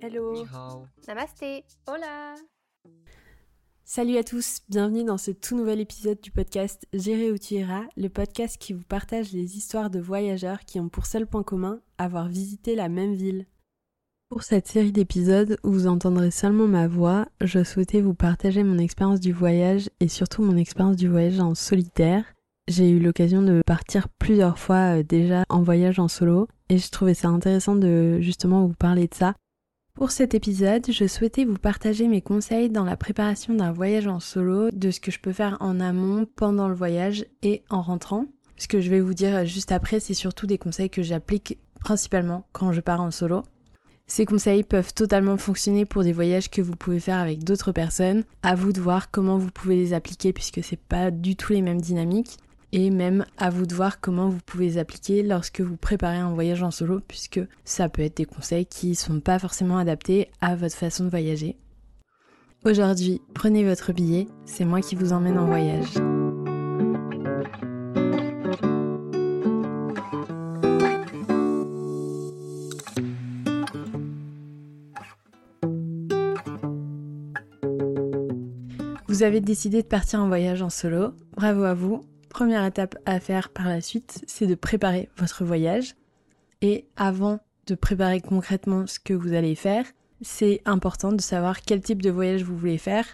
Hello. Namasté. Hola. Salut à tous, bienvenue dans ce tout nouvel épisode du podcast Gérer où tu iras, le podcast qui vous partage les histoires de voyageurs qui ont pour seul point commun avoir visité la même ville. Pour cette série d'épisodes où vous entendrez seulement ma voix, je souhaitais vous partager mon expérience du voyage et surtout mon expérience du voyage en solitaire. J'ai eu l'occasion de partir plusieurs fois euh, déjà en voyage en solo et je trouvais ça intéressant de justement vous parler de ça. Pour cet épisode, je souhaitais vous partager mes conseils dans la préparation d'un voyage en solo, de ce que je peux faire en amont, pendant le voyage et en rentrant. Ce que je vais vous dire juste après, c'est surtout des conseils que j'applique principalement quand je pars en solo. Ces conseils peuvent totalement fonctionner pour des voyages que vous pouvez faire avec d'autres personnes. À vous de voir comment vous pouvez les appliquer puisque c'est pas du tout les mêmes dynamiques. Et même à vous de voir comment vous pouvez les appliquer lorsque vous préparez un voyage en solo puisque ça peut être des conseils qui sont pas forcément adaptés à votre façon de voyager. Aujourd'hui, prenez votre billet, c'est moi qui vous emmène en voyage. Vous avez décidé de partir en voyage en solo, bravo à vous. Première étape à faire par la suite, c'est de préparer votre voyage. Et avant de préparer concrètement ce que vous allez faire, c'est important de savoir quel type de voyage vous voulez faire.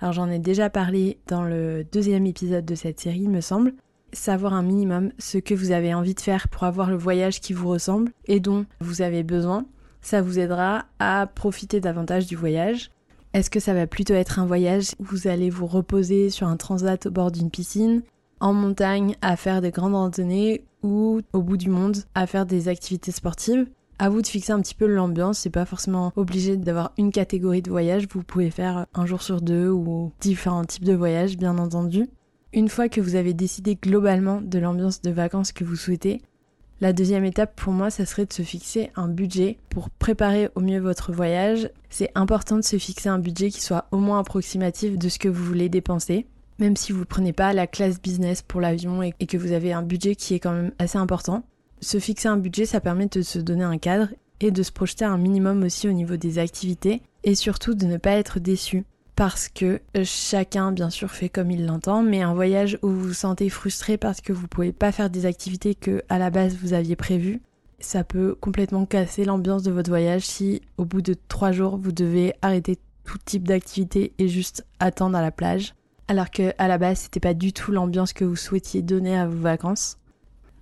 Alors j'en ai déjà parlé dans le deuxième épisode de cette série, il me semble. Savoir un minimum ce que vous avez envie de faire pour avoir le voyage qui vous ressemble et dont vous avez besoin. Ça vous aidera à profiter davantage du voyage. Est-ce que ça va plutôt être un voyage où vous allez vous reposer sur un transat au bord d'une piscine, en montagne à faire des grandes randonnées ou au bout du monde à faire des activités sportives à vous de fixer un petit peu l'ambiance, c'est pas forcément obligé d'avoir une catégorie de voyage, vous pouvez faire un jour sur deux ou différents types de voyages bien entendu. Une fois que vous avez décidé globalement de l'ambiance de vacances que vous souhaitez, la deuxième étape pour moi, ça serait de se fixer un budget pour préparer au mieux votre voyage. C'est important de se fixer un budget qui soit au moins approximatif de ce que vous voulez dépenser. Même si vous ne prenez pas la classe business pour l'avion et que vous avez un budget qui est quand même assez important. Se fixer un budget, ça permet de se donner un cadre et de se projeter un minimum aussi au niveau des activités et surtout de ne pas être déçu parce que chacun bien sûr fait comme il l'entend, mais un voyage où vous vous sentez frustré parce que vous pouvez pas faire des activités que à la base vous aviez prévues, ça peut complètement casser l'ambiance de votre voyage si au bout de trois jours vous devez arrêter tout type d'activité et juste attendre à la plage, alors que à la base c'était pas du tout l'ambiance que vous souhaitiez donner à vos vacances.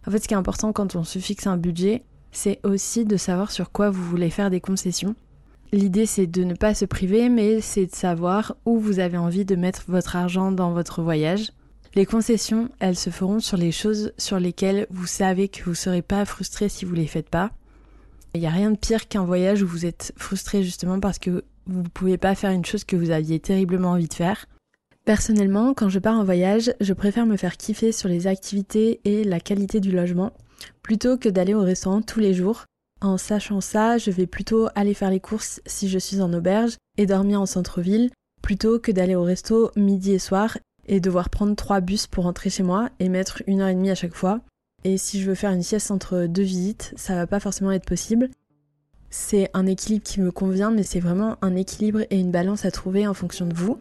En fait, ce qui est important quand on se fixe un budget, c'est aussi de savoir sur quoi vous voulez faire des concessions L'idée c'est de ne pas se priver, mais c'est de savoir où vous avez envie de mettre votre argent dans votre voyage. Les concessions, elles se feront sur les choses sur lesquelles vous savez que vous ne serez pas frustré si vous les faites pas. Il n'y a rien de pire qu'un voyage où vous êtes frustré justement parce que vous ne pouvez pas faire une chose que vous aviez terriblement envie de faire. Personnellement, quand je pars en voyage, je préfère me faire kiffer sur les activités et la qualité du logement plutôt que d'aller au restaurant tous les jours en sachant ça, je vais plutôt aller faire les courses si je suis en auberge et dormir en centre-ville plutôt que d'aller au resto midi et soir et devoir prendre trois bus pour rentrer chez moi et mettre une heure et demie à chaque fois. Et si je veux faire une sieste entre deux visites, ça va pas forcément être possible. C'est un équilibre qui me convient, mais c'est vraiment un équilibre et une balance à trouver en fonction de vous.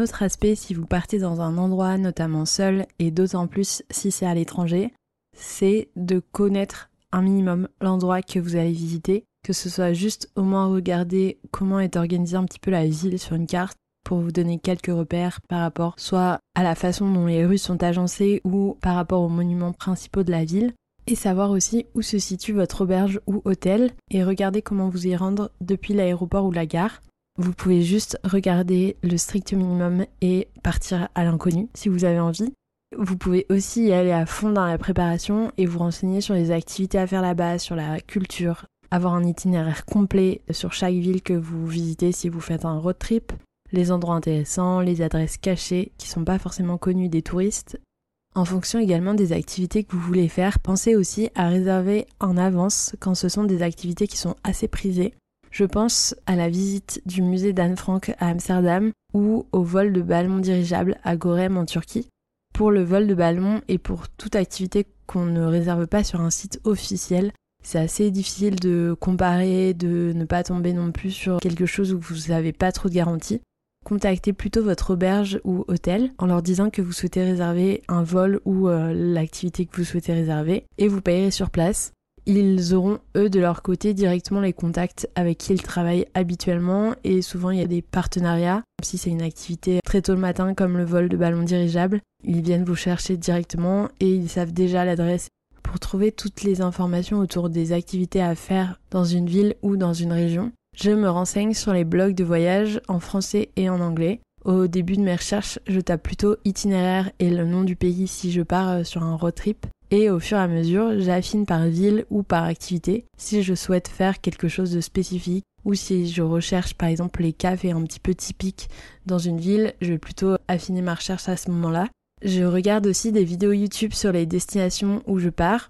Autre aspect si vous partez dans un endroit notamment seul et d'autant plus si c'est à l'étranger, c'est de connaître un minimum l'endroit que vous allez visiter, que ce soit juste au moins regarder comment est organisée un petit peu la ville sur une carte pour vous donner quelques repères par rapport soit à la façon dont les rues sont agencées ou par rapport aux monuments principaux de la ville et savoir aussi où se situe votre auberge ou hôtel et regarder comment vous y rendre depuis l'aéroport ou la gare vous pouvez juste regarder le strict minimum et partir à l'inconnu si vous avez envie. Vous pouvez aussi y aller à fond dans la préparation et vous renseigner sur les activités à faire là-bas, sur la culture, avoir un itinéraire complet sur chaque ville que vous visitez si vous faites un road trip, les endroits intéressants, les adresses cachées qui sont pas forcément connues des touristes. En fonction également des activités que vous voulez faire, pensez aussi à réserver en avance quand ce sont des activités qui sont assez prisées Je pense à la visite du musée d'Anne Frank à Amsterdam ou au vol de ballon dirigeable à Gorem en Turquie. Pour le vol de ballon et pour toute activité qu'on ne réserve pas sur un site officiel, c'est assez difficile de comparer, de ne pas tomber non plus sur quelque chose où vous n'avez pas trop de garantie. Contactez plutôt votre auberge ou hôtel en leur disant que vous souhaitez réserver un vol ou euh, l'activité que vous souhaitez réserver et vous payerez sur place. Ils auront eux de leur côté directement les contacts avec qui ils travaillent habituellement et souvent il y a des partenariats. Si c'est une activité très tôt le matin comme le vol de ballon dirigeable, ils viennent vous chercher directement et ils savent déjà l'adresse pour trouver toutes les informations autour des activités à faire dans une ville ou dans une région. Je me renseigne sur les blogs de voyage en français et en anglais. Au début de mes recherches, je tape plutôt itinéraire et le nom du pays si je pars euh, sur un road trip. Et au fur et à mesure, j'affine par ville ou par activité si je souhaite faire quelque chose de spécifique ou si je recherche par exemple les cafés un petit peu typiques dans une ville, je vais plutôt affiner ma recherche à ce moment-là. Je regarde aussi des vidéos YouTube sur les destinations où je pars.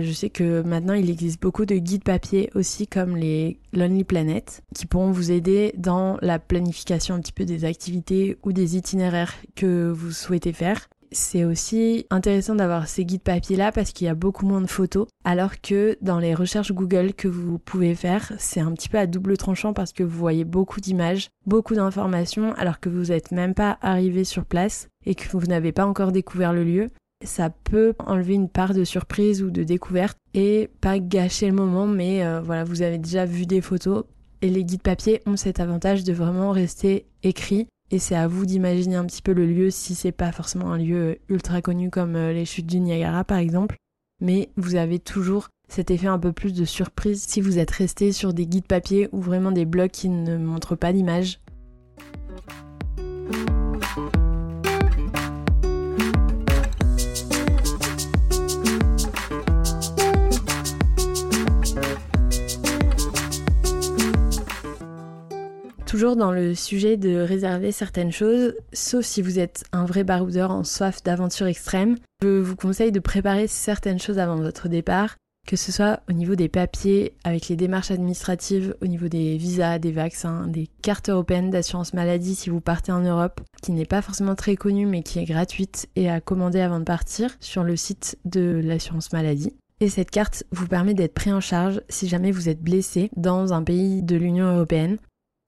Je sais que maintenant il existe beaucoup de guides papier aussi comme les Lonely Planet qui pourront vous aider dans la planification un petit peu des activités ou des itinéraires que vous souhaitez faire. C'est aussi intéressant d'avoir ces guides papier là parce qu'il y a beaucoup moins de photos alors que dans les recherches Google que vous pouvez faire c'est un petit peu à double tranchant parce que vous voyez beaucoup d'images, beaucoup d'informations alors que vous n'êtes même pas arrivé sur place et que vous n'avez pas encore découvert le lieu, ça peut enlever une part de surprise ou de découverte et pas gâcher le moment, mais euh, voilà, vous avez déjà vu des photos et les guides papier ont cet avantage de vraiment rester écrits et c'est à vous d'imaginer un petit peu le lieu si c'est pas forcément un lieu ultra connu comme euh, les chutes du Niagara par exemple, mais vous avez toujours cet effet un peu plus de surprise si vous êtes resté sur des guides papier ou vraiment des blogs qui ne montrent pas d'image. Toujours dans le sujet de réserver certaines choses, sauf si vous êtes un vrai baroudeur en soif d'aventure extrême. Je vous conseille de préparer certaines choses avant votre départ, que ce soit au niveau des papiers, avec les démarches administratives, au niveau des visas, des vaccins, des cartes européennes d'assurance maladie si vous partez en Europe, qui n'est pas forcément très connue mais qui est gratuite et à commander avant de partir sur le site de l'assurance maladie. Et cette carte vous permet d'être pris en charge si jamais vous êtes blessé dans un pays de l'Union européenne.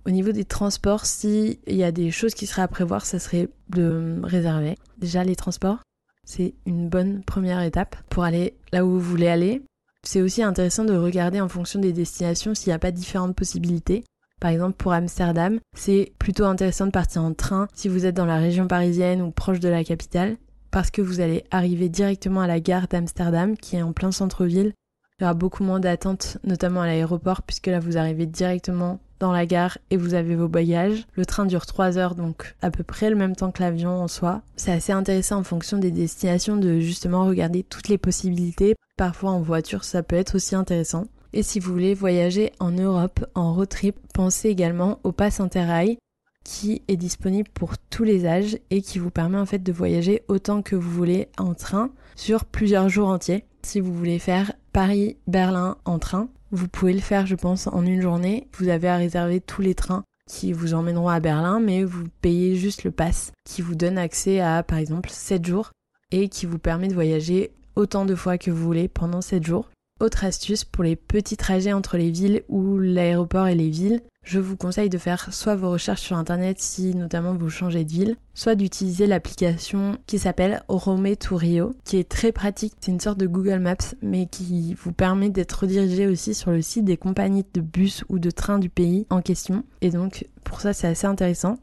Au niveau des transports, s'il y a des choses qui seraient à prévoir, ça serait de réserver. Déjà, les transports, c'est une bonne première étape pour aller là où vous voulez aller. C'est aussi intéressant de regarder en fonction des destinations s'il n'y a pas différentes possibilités. Par exemple, pour Amsterdam, c'est plutôt intéressant de partir en train si vous êtes dans la région parisienne ou proche de la capitale, parce que vous allez arriver directement à la gare d'Amsterdam, qui est en plein centre-ville. Il y aura beaucoup moins d'attente, notamment à l'aéroport, puisque là vous arrivez directement dans la gare et vous avez vos bagages. Le train dure 3 heures, donc à peu près le même temps que l'avion en soi. C'est assez intéressant en fonction des destinations de justement regarder toutes les possibilités. Parfois en voiture, ça peut être aussi intéressant. Et si vous voulez voyager en Europe en road trip, pensez également au Pass Interrail qui est disponible pour tous les âges et qui vous permet en fait de voyager autant que vous voulez en train sur plusieurs jours entiers. Si vous voulez faire Paris-Berlin en train, vous pouvez le faire, je pense, en une journée. Vous avez à réserver tous les trains qui vous emmèneront à Berlin, mais vous payez juste le pass qui vous donne accès à, par exemple, 7 jours et qui vous permet de voyager autant de fois que vous voulez pendant 7 jours. Autre astuce pour les petits trajets entre les villes ou l'aéroport et les villes, je vous conseille de faire soit vos recherches sur internet si notamment vous changez de ville, soit d'utiliser l'application qui s'appelle Rome to Rio, qui est très pratique. C'est une sorte de Google Maps, mais qui vous permet d'être redirigé aussi sur le site des compagnies de bus ou de train du pays en question. Et donc pour ça c'est assez intéressant.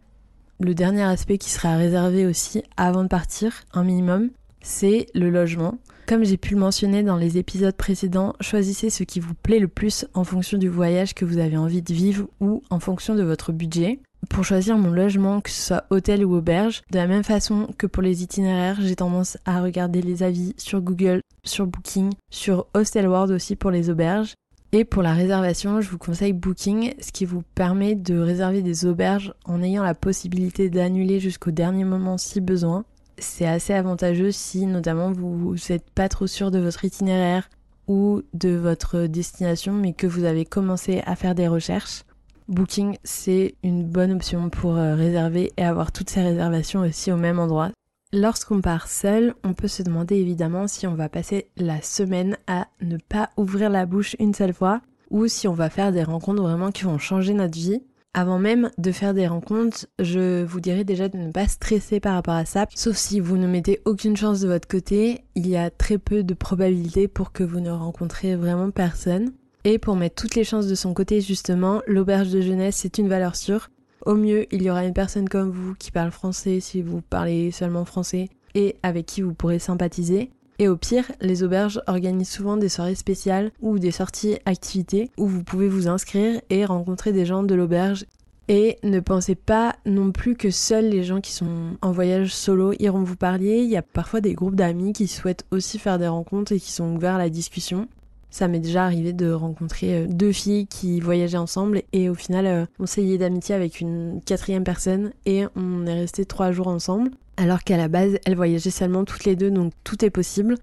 Le dernier aspect qui sera réservé aussi avant de partir, un minimum, c'est le logement. Comme j'ai pu le mentionner dans les épisodes précédents, choisissez ce qui vous plaît le plus en fonction du voyage que vous avez envie de vivre ou en fonction de votre budget. Pour choisir mon logement, que ce soit hôtel ou auberge, de la même façon que pour les itinéraires, j'ai tendance à regarder les avis sur Google, sur Booking, sur Hostelworld aussi pour les auberges. Et pour la réservation, je vous conseille Booking, ce qui vous permet de réserver des auberges en ayant la possibilité d'annuler jusqu'au dernier moment si besoin c'est assez avantageux si notamment vous n'êtes pas trop sûr de votre itinéraire ou de votre destination mais que vous avez commencé à faire des recherches, Booking c'est une bonne option pour euh, réserver et avoir toutes ces réservations aussi au même endroit. Lorsqu'on part seul, on peut se demander évidemment si on va passer la semaine à ne pas ouvrir la bouche une seule fois ou si on va faire des rencontres vraiment qui vont changer notre vie. Avant même de faire des rencontres, je vous dirais déjà de ne pas stresser par rapport à ça, sauf si vous ne mettez aucune chance de votre côté, il y a très peu de probabilités pour que vous ne rencontrez vraiment personne. Et pour mettre toutes les chances de son côté, justement, l'auberge de jeunesse, c'est une valeur sûre. Au mieux, il y aura une personne comme vous qui parle français si vous parlez seulement français et avec qui vous pourrez sympathiser. Et au pire, les auberges organisent souvent des soirées spéciales ou des sorties activités où vous pouvez vous inscrire et rencontrer des gens de l'auberge. Et ne pensez pas non plus que seuls les gens qui sont en voyage solo iront vous parler. Il y a parfois des groupes d'amis qui souhaitent aussi faire des rencontres et qui sont ouverts à la discussion. Ça m'est déjà arrivé de rencontrer euh, deux filles qui voyageaient ensemble et au final euh, on s'est lié d'amitié avec une quatrième personne et on est resté trois jours ensemble alors qu'à la base elles voyageaient seulement toutes les deux donc tout est possible.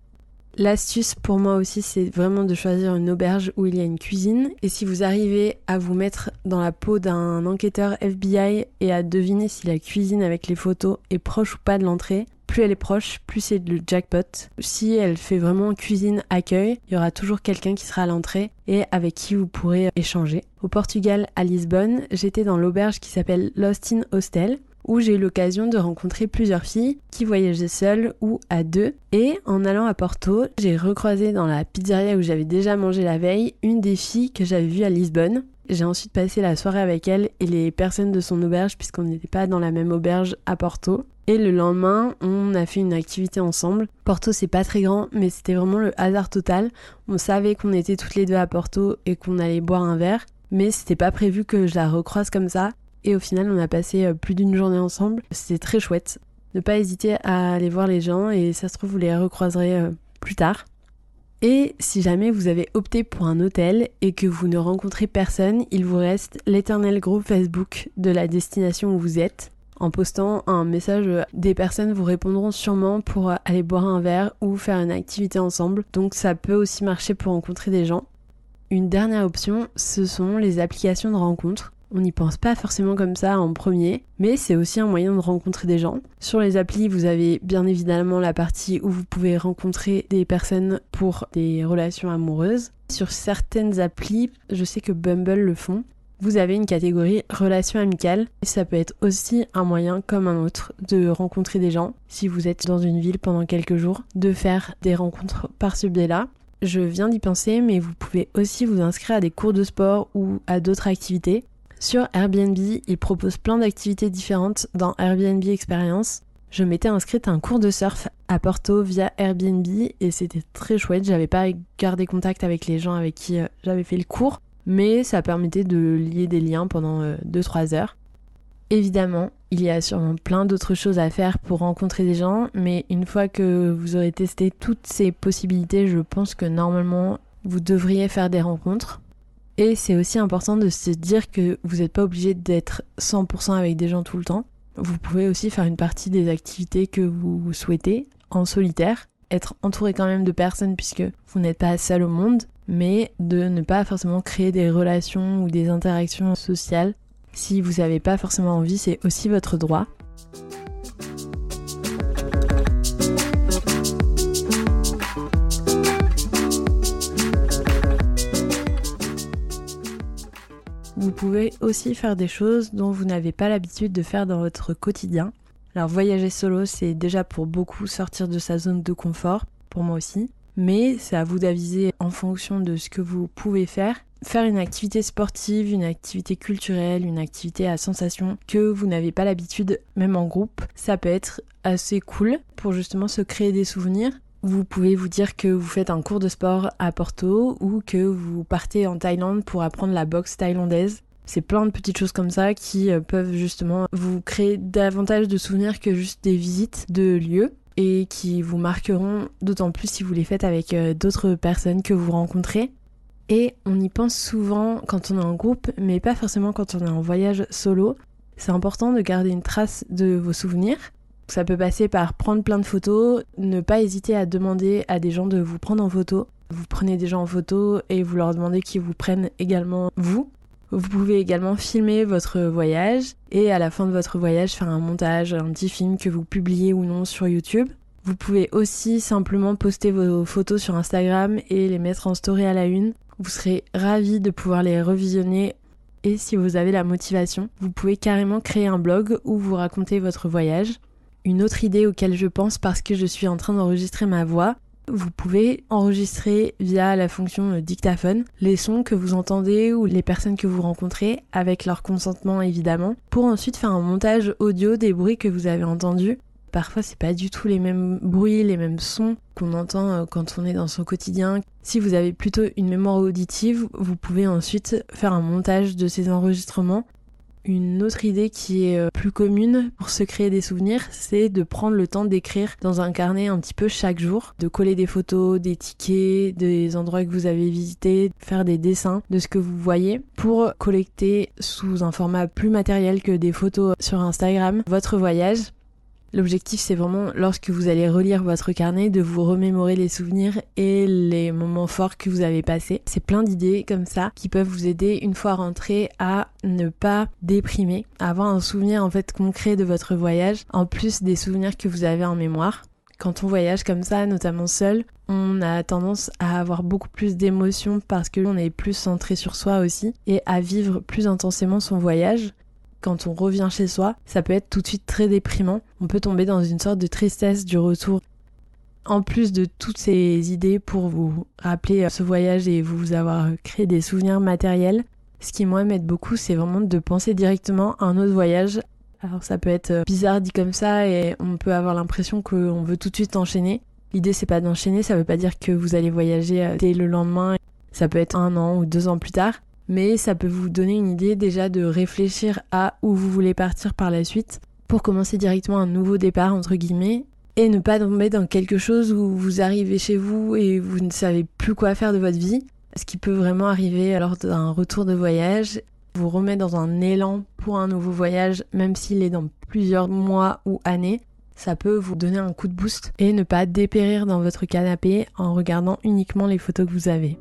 L'astuce pour moi aussi c'est vraiment de choisir une auberge où il y a une cuisine et si vous arrivez à vous mettre dans la peau d'un enquêteur FBI et à deviner si la cuisine avec les photos est proche ou pas de l'entrée, plus elle est proche, plus c'est le jackpot. Si elle fait vraiment cuisine accueil, il y aura toujours quelqu'un qui sera à l'entrée et avec qui vous pourrez échanger. Au Portugal, à Lisbonne, j'étais dans l'auberge qui s'appelle Lost in Hostel où j'ai eu l'occasion de rencontrer plusieurs filles qui voyageaient seules ou à deux. Et en allant à Porto, j'ai recroisé dans la pizzeria où j'avais déjà mangé la veille une des filles que j'avais vues à Lisbonne. J'ai ensuite passé la soirée avec elle et les personnes de son auberge puisqu'on n'était pas dans la même auberge à Porto. Et le lendemain, on a fait une activité ensemble. Porto, c'est pas très grand, mais c'était vraiment le hasard total. On savait qu'on était toutes les deux à Porto et qu'on allait boire un verre, mais c'était pas prévu que je la recroise comme ça. Et au final, on a passé euh, plus d'une journée ensemble. C'était très chouette. Ne pas hésiter à aller voir les gens et ça se trouve, vous les recroiserez euh, plus tard. Et si jamais vous avez opté pour un hôtel et que vous ne rencontrez personne, il vous reste l'éternel groupe Facebook de la destination où vous êtes en postant un message, des personnes vous répondront sûrement pour aller boire un verre ou faire une activité ensemble. Donc ça peut aussi marcher pour rencontrer des gens. Une dernière option, ce sont les applications de rencontres. On n'y pense pas forcément comme ça en premier, mais c'est aussi un moyen de rencontrer des gens. Sur les applis, vous avez bien évidemment la partie où vous pouvez rencontrer des personnes pour des relations amoureuses. Sur certaines applis, je sais que Bumble le font, vous avez une catégorie relations amicales. Et ça peut être aussi un moyen comme un autre de rencontrer des gens. Si vous êtes dans une ville pendant quelques jours, de faire des rencontres par ce biais-là. Je viens d'y penser, mais vous pouvez aussi vous inscrire à des cours de sport ou à d'autres activités. Sur Airbnb, ils proposent plein d'activités différentes dans Airbnb Experience. Je m'étais inscrite à un cours de surf à Porto via Airbnb et c'était très chouette. J'avais pas gardé contact avec les gens avec qui euh, j'avais fait le cours, mais ça permettait de lier des liens pendant 2-3 euh, heures. Évidemment, il y a sûrement plein d'autres choses à faire pour rencontrer des gens, mais une fois que vous aurez testé toutes ces possibilités, je pense que normalement, vous devriez faire des rencontres. Et c'est aussi important de se dire que vous n'êtes pas obligé d'être 100% avec des gens tout le temps. Vous pouvez aussi faire une partie des activités que vous souhaitez en solitaire, être entouré quand même de personnes puisque vous n'êtes pas seul au monde, mais de ne pas forcément créer des relations ou des interactions sociales. Si vous n'avez pas forcément envie, c'est aussi votre droit. Vous pouvez aussi faire des choses dont vous n'avez pas l'habitude de faire dans votre quotidien. Alors voyager solo, c'est déjà pour beaucoup sortir de sa zone de confort, pour moi aussi mais c'est à vous d'aviser en fonction de ce que vous pouvez faire. Faire une activité sportive, une activité culturelle, une activité à sensation que vous n'avez pas l'habitude, même en groupe, ça peut être assez cool pour justement se créer des souvenirs. Vous pouvez vous dire que vous faites un cours de sport à Porto ou que vous partez en Thaïlande pour apprendre la boxe thaïlandaise. C'est plein de petites choses comme ça qui euh, peuvent justement vous créer davantage de souvenirs que juste des visites de lieux et qui vous marqueront d'autant plus si vous les faites avec euh, d'autres personnes que vous rencontrez. Et on y pense souvent quand on est en groupe, mais pas forcément quand on est en voyage solo. C'est important de garder une trace de vos souvenirs. Ça peut passer par prendre plein de photos, ne pas hésiter à demander à des gens de vous prendre en photo. Vous prenez des gens en photo et vous leur demandez qu'ils vous prennent également vous. Vous pouvez également filmer votre voyage et à la fin de votre voyage faire un montage, un petit film que vous publiez ou non sur YouTube. Vous pouvez aussi simplement poster vos photos sur Instagram et les mettre en story à la une. Vous serez ravi de pouvoir les revisionner et si vous avez la motivation, vous pouvez carrément créer un blog où vous racontez votre voyage. Une autre idée auquel je pense parce que je suis en train d'enregistrer ma voix, vous pouvez enregistrer via la fonction dictaphone les sons que vous entendez ou les personnes que vous rencontrez avec leur consentement évidemment pour ensuite faire un montage audio des bruits que vous avez entendus Parfois, c'est pas du tout les mêmes bruits, les mêmes sons qu'on entend euh, quand on est dans son quotidien. Si vous avez plutôt une mémoire auditive, vous pouvez ensuite faire un montage de ces enregistrements. Une autre idée qui est euh, plus commune pour se créer des souvenirs, c'est de prendre le temps d'écrire dans un carnet un petit peu chaque jour, de coller des photos, des tickets, des endroits que vous avez visités, faire des dessins de ce que vous voyez pour collecter sous un format plus matériel que des photos sur Instagram. Votre voyage L'objectif, c'est vraiment, lorsque vous allez relire votre carnet, de vous remémorer les souvenirs et les moments forts que vous avez passés. C'est plein d'idées comme ça qui peuvent vous aider une fois rentré à ne pas déprimer, à avoir un souvenir en fait concret de votre voyage, en plus des souvenirs que vous avez en mémoire. Quand on voyage comme ça, notamment seul, on a tendance à avoir beaucoup plus d'émotions parce que l'on est plus centré sur soi aussi et à vivre plus intensément son voyage quand on revient chez soi, ça peut être tout de suite très déprimant. On peut tomber dans une sorte de tristesse du retour. En plus de toutes ces idées pour vous rappeler ce voyage et vous avoir créé des souvenirs matériels, ce qui moi m'aide beaucoup, c'est vraiment de penser directement à un autre voyage. Alors ça peut être bizarre dit comme ça et on peut avoir l'impression qu'on veut tout de suite enchaîner. L'idée c'est pas d'enchaîner, ça veut pas dire que vous allez voyager dès le lendemain. Ça peut être un an ou deux ans plus tard mais ça peut vous donner une idée déjà de réfléchir à où vous voulez partir par la suite pour commencer directement un nouveau départ entre guillemets et ne pas tomber dans quelque chose où vous arrivez chez vous et vous ne savez plus quoi faire de votre vie, ce qui peut vraiment arriver lors d'un retour de voyage, vous remet dans un élan pour un nouveau voyage même s'il est dans plusieurs mois ou années. Ça peut vous donner un coup de boost et ne pas dépérir dans votre canapé en regardant uniquement les photos que vous avez.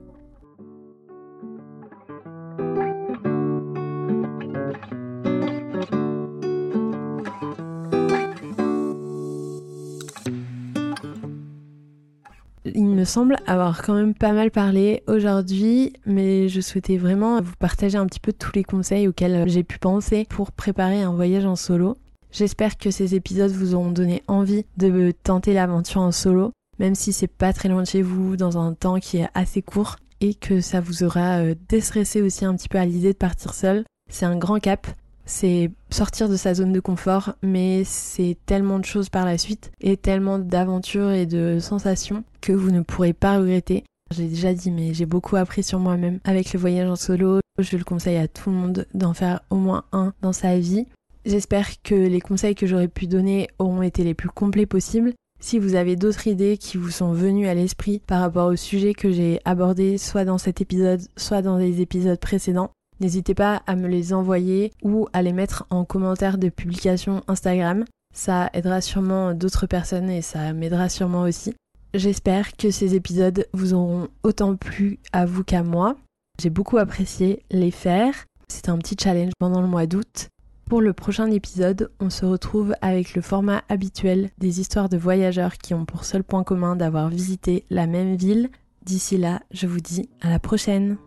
Semble avoir quand même pas mal parlé aujourd'hui, mais je souhaitais vraiment vous partager un petit peu tous les conseils auxquels j'ai pu penser pour préparer un voyage en solo. J'espère que ces épisodes vous auront donné envie de tenter l'aventure en solo, même si c'est pas très loin de chez vous, dans un temps qui est assez court, et que ça vous aura euh, déstressé aussi un petit peu à l'idée de partir seul. C'est un grand cap, c'est sortir de sa zone de confort, mais c'est tellement de choses par la suite et tellement d'aventures et de sensations que vous ne pourrez pas regretter. J'ai déjà dit, mais j'ai beaucoup appris sur moi-même avec le voyage en solo. Je le conseille à tout le monde d'en faire au moins un dans sa vie. J'espère que les conseils que j'aurais pu donner auront été les plus complets possibles. Si vous avez d'autres idées qui vous sont venues à l'esprit par rapport au sujet que j'ai abordé soit dans cet épisode, soit dans les épisodes précédents, N'hésitez pas à me les envoyer ou à les mettre en commentaire de publication Instagram. Ça aidera sûrement d'autres personnes et ça m'aidera sûrement aussi. J'espère que ces épisodes vous auront autant plu à vous qu'à moi. J'ai beaucoup apprécié les faire. C'était un petit challenge pendant le mois d'août. Pour le prochain épisode, on se retrouve avec le format habituel des histoires de voyageurs qui ont pour seul point commun d'avoir visité la même ville. D'ici là, je vous dis à la prochaine.